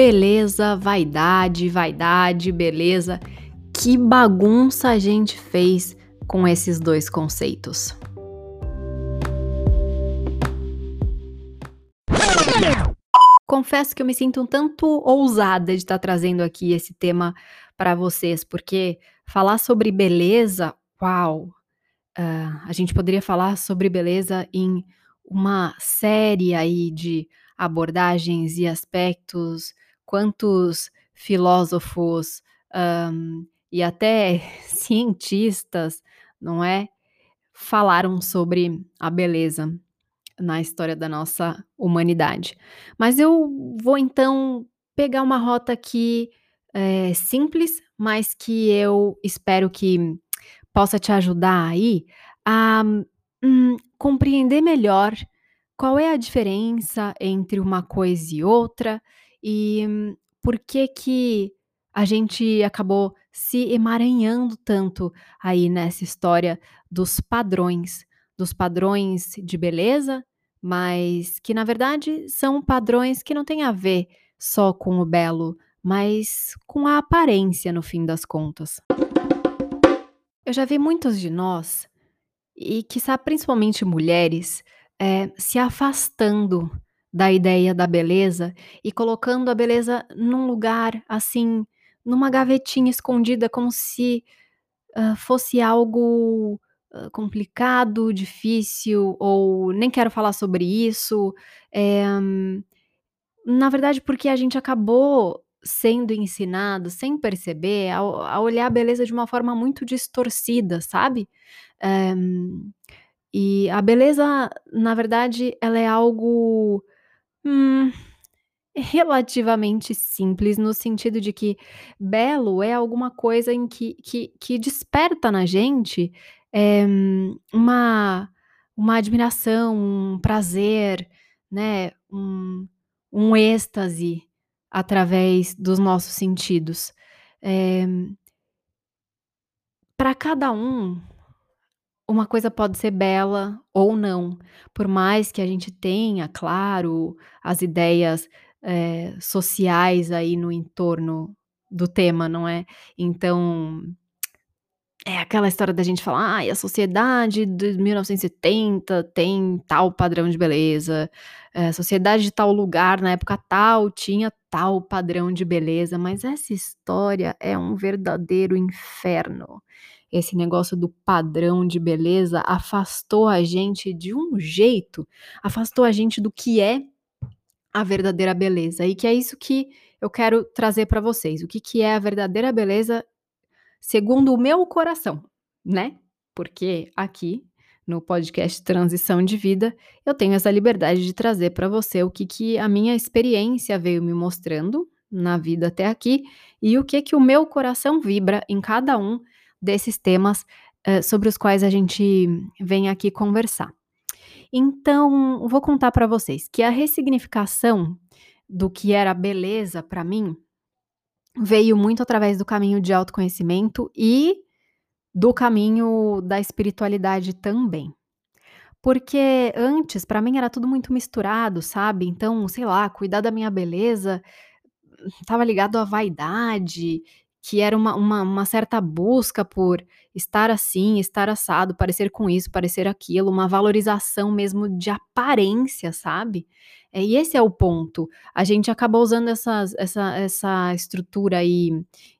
Beleza, vaidade, vaidade, beleza. Que bagunça a gente fez com esses dois conceitos. Confesso que eu me sinto um tanto ousada de estar trazendo aqui esse tema para vocês, porque falar sobre beleza, uau! Uh, a gente poderia falar sobre beleza em uma série aí de abordagens e aspectos, quantos filósofos um, e até cientistas, não é? Falaram sobre a beleza na história da nossa humanidade. Mas eu vou então pegar uma rota aqui é, simples, mas que eu espero que possa te ajudar aí a hum, compreender melhor qual é a diferença entre uma coisa e outra e por que que a gente acabou se emaranhando tanto aí nessa história dos padrões, dos padrões de beleza, mas que na verdade são padrões que não têm a ver só com o belo, mas com a aparência no fim das contas. Eu já vi muitos de nós, e que principalmente mulheres, eh, se afastando da ideia da beleza e colocando a beleza num lugar, assim, numa gavetinha escondida, como se, hã, fosse algo, hã, complicado, difícil ou nem quero falar sobre isso. Eh, na verdade, porque a gente acabou sendo ensinado, sem perceber, a a olhar a beleza de uma forma muito distorcida, sabe? Eh e a beleza, na verdade, ela é algo, hum, relativamente simples, no sentido de que belo é alguma coisa em que que que desperta na gente, eh, uma uma admiração, um prazer, né, um um êxtase através dos nossos sentidos. Eh Para cada um uma coisa pode ser bela ou não, por mais que a gente tenha, claro, as ideias, eh, sociais aí no entorno do tema, não é? Então, é aquela história da gente falar: "Ai, a sociedade de 1970 tem tal padrão de beleza, eh, a sociedade de tal lugar na época tal tinha tal padrão de beleza", mas essa história é um verdadeiro inferno. Esse negócio do padrão de beleza afastou a gente de um jeito, afastou a gente do que é a verdadeira beleza, e que é isso que eu quero trazer para vocês. O que que é a verdadeira beleza segundo o meu coração, né? Porque aqui no podcast Transição de Vida, eu tenho essa liberdade de trazer para você o que que a minha experiência veio me mostrando na vida até aqui e o que que o meu coração vibra em cada um desses temas, eh, sobre os quais a gente vem aqui conversar. Então, vou contar para vocês que a ressignificação do que era beleza para mim, veio muito através do caminho de autoconhecimento e do caminho da espiritualidade também. Porque antes, para mim, era tudo muito misturado, sabe? Então, sei lá, cuidar da minha beleza estava ligado à vaidade que era uma uma uma certa busca por estar assim, estar assado, parecer com isso, parecer aquilo, uma valorização mesmo de aparência, sabe. Eh, e esse é o ponto, a gente acabou usando essas essa essa estrutura aí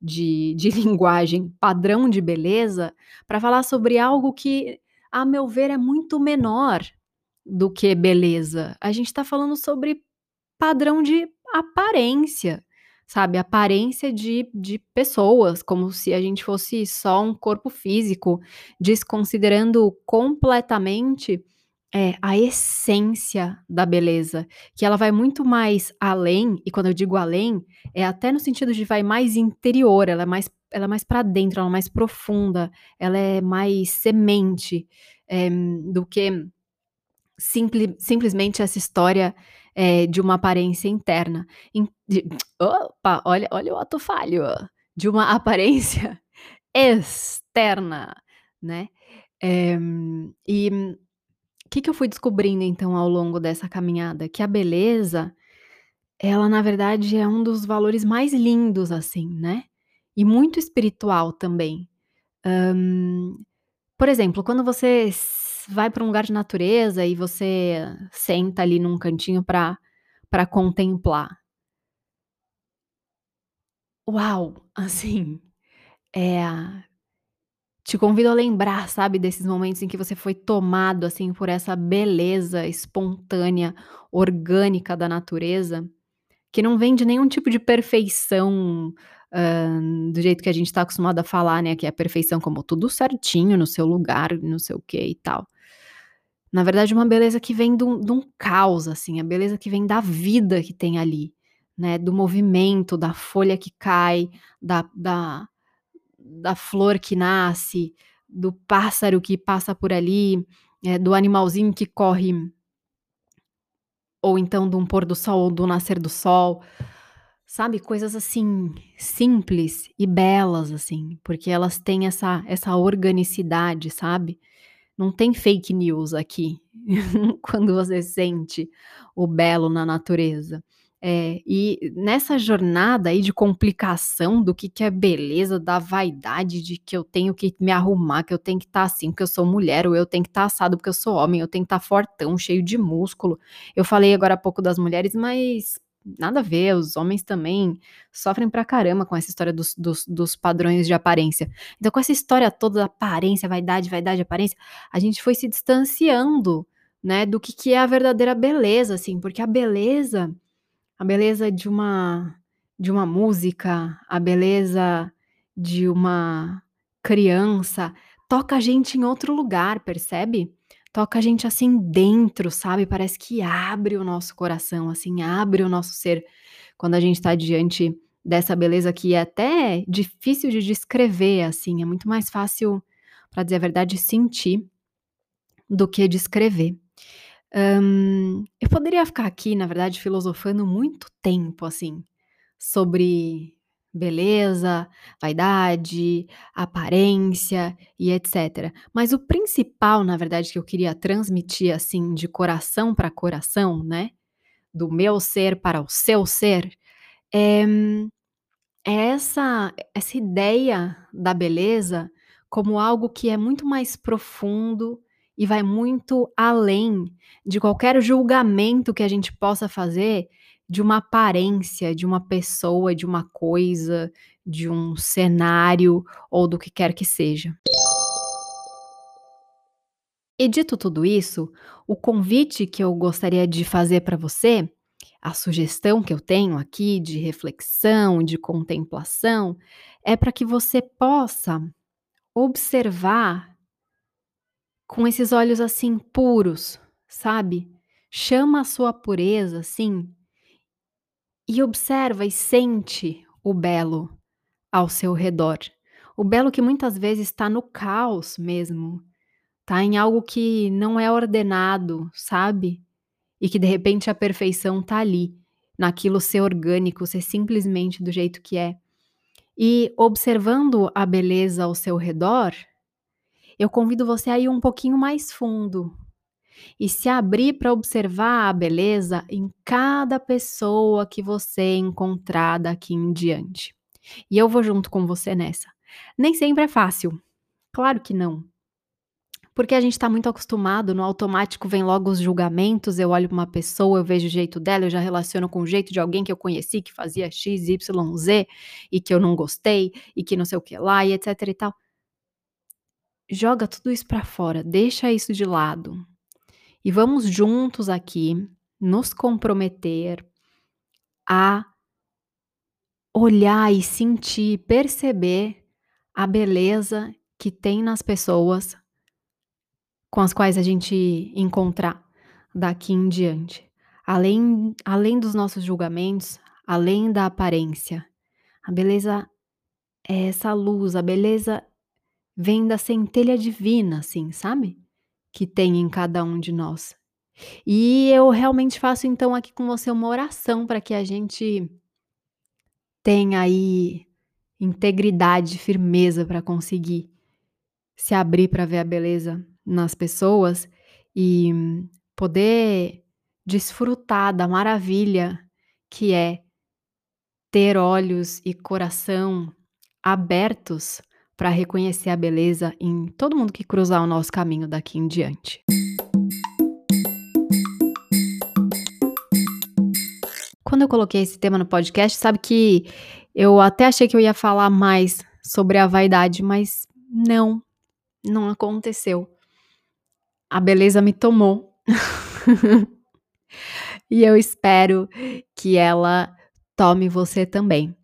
de de linguagem padrão de beleza, para falar sobre algo que, a meu ver, é muito menor do que beleza. A gente está falando sobre padrão de aparência. Sabe, aparência de de pessoas, como se a gente fosse só um corpo físico, desconsiderando completamente, eh, a essência da beleza, que ela vai muito mais além, e quando eu digo além, é até no sentido de vai mais interior, ela é mais ela é mais para dentro, ela é mais profunda, ela é mais semente, eh, do que simple simplesmente essa história eh, de uma aparência interna. In de opa, olha olha o ato falho, de uma aparência externa, né. Eh, e o que que eu fui descobrindo então ao longo dessa caminhada? Que a beleza, ela na verdade é um dos valores mais lindos, assim, né, e muito espiritual também. Hã, por exemplo, quando você vai para um lugar de natureza e você senta ali num cantinho pra pra contemplar. Uau! Assim, eh, te convido a lembrar, sabe, desses momentos em que você foi tomado, assim, por essa beleza espontânea, orgânica da natureza, que não vem de nenhum tipo de perfeição, hã, do jeito que a gente tá acostumado a falar, né, que é a perfeição como tudo certinho no seu lugar, não sei o quê e tal. Na verdade uma beleza que vem de um caos, assim, a beleza que vem da vida que tem ali, né, do movimento, da folha que cai, da da da flor que nasce, do pássaro que passa por ali, eh, do animalzinho que corre ou então de um pôr do sol ou do nascer do sol, sabe, coisas assim, simples e belas, assim, porque elas têm essa essa organicidade, sabe. Não tem fake news aqui, quando você sente o belo na natureza. Eh, e nessa jornada aí de complicação do que que é beleza, da vaidade de que eu tenho que me arrumar, que eu tenho que estar assim, porque eu sou mulher, ou eu tenho que estar assado porque eu sou homem, eu tenho que estar fortão, cheio de músculo. Eu falei agora há pouco das mulheres, mas nada a ver, os homens também sofrem pra caramba com essa história dos dos dos padrões de aparência. Então com essa história toda da aparência, vaidade, vaidade, aparência, a gente foi se distanciando, né, do que que é a verdadeira beleza, assim, porque a beleza a beleza de uma de uma música, a beleza de uma criança, toca a gente em outro lugar, percebe? Toca a gente, assim, dentro, sabe, parece que abre o nosso coração, assim, abre o nosso ser, quando a gente tá diante dessa beleza que é até difícil de descrever, assim, é muito mais fácil, pra dizer a verdade, sentir do que descrever. Eu poderia ficar aqui, na verdade, filosofando muito tempo, assim, sobre beleza, vaidade, aparência e etcétera. Mas o principal, na verdade, que eu queria transmitir, assim, de coração pra coração, né, do meu ser para o seu ser, é é essa essa ideia da beleza como algo que é muito mais profundo e vai muito além de qualquer julgamento que a gente possa fazer de uma aparência, de uma pessoa, de uma coisa, de um cenário ou do que quer que seja. E dito tudo isso, o convite que eu gostaria de fazer pra você, a sugestão que eu tenho aqui de reflexão, de contemplação, é pra que você possa observar com esses olhos, assim, puros, sabe. Chama a sua pureza, assim, e observa e sente o belo ao seu redor. O belo que muitas vezes tá no caos mesmo, tá em algo que não é ordenado, sabe, e que de repente a perfeição tá ali, naquilo ser orgânico, ser simplesmente do jeito que é. E observando a beleza ao seu redor, eu convido você a ir um pouquinho mais fundo e se abrir pra observar a beleza em cada pessoa que você encontrar daqui em diante. E eu vou junto com você nessa. Nem sempre é fácil, claro que não. Porque a gente tá muito acostumado, no automático vem logo os julgamentos, eu olho pra uma pessoa, eu vejo o jeito dela, eu já relaciono com o jeito de alguém que eu conheci que fazia x, y, z, e que eu não gostei, e que não sei o que lá e etcétera e tal. Joga tudo isso pra fora, deixa isso de lado. E vamos juntos aqui nos comprometer a olhar e sentir, perceber a beleza que tem nas pessoas com as quais a gente encontrar daqui em diante. Além além dos nossos julgamentos, além da aparência, a beleza é essa luz, a beleza vem da centelha divina, assim, sabe, que tem em cada um de nós. E eu realmente faço então aqui com você uma oração pra que a gente tenha aí integridade, firmeza pra conseguir se abrir pra ver a beleza nas pessoas e poder desfrutar da maravilha que é ter olhos e coração abertos para reconhecer a beleza em todo mundo que cruzar o nosso caminho daqui em diante. Quando eu coloquei esse tema no podcast, sabe que eu até achei que eu ia falar mais sobre a vaidade, mas não, não aconteceu. A beleza me tomou. e eu espero que ela tome você também.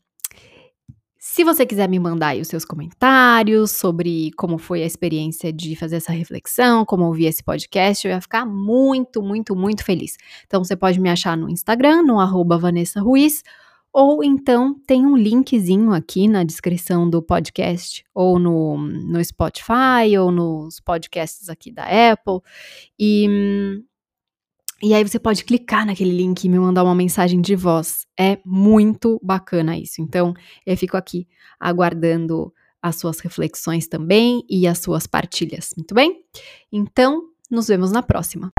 Se você quiser me mandar os seus comentários sobre como foi a experiência de fazer essa reflexão, como ouvir esse podcast, eu ia ficar muito, muito, muito feliz. Então você pode me achar no Instagram, no arroba Vanessa Ruiz, ou então tem um linkzinho aqui na descrição do podcast, ou no, no Spotify, ou nos podcasts aqui da Apple. E e aí você pode clicar naquele link e me mandar uma mensagem de voz. É muito bacana isso. Então, eu fico aqui aguardando as suas reflexões também e as suas partilhas. Muito bem? Então, nos vemos na próxima.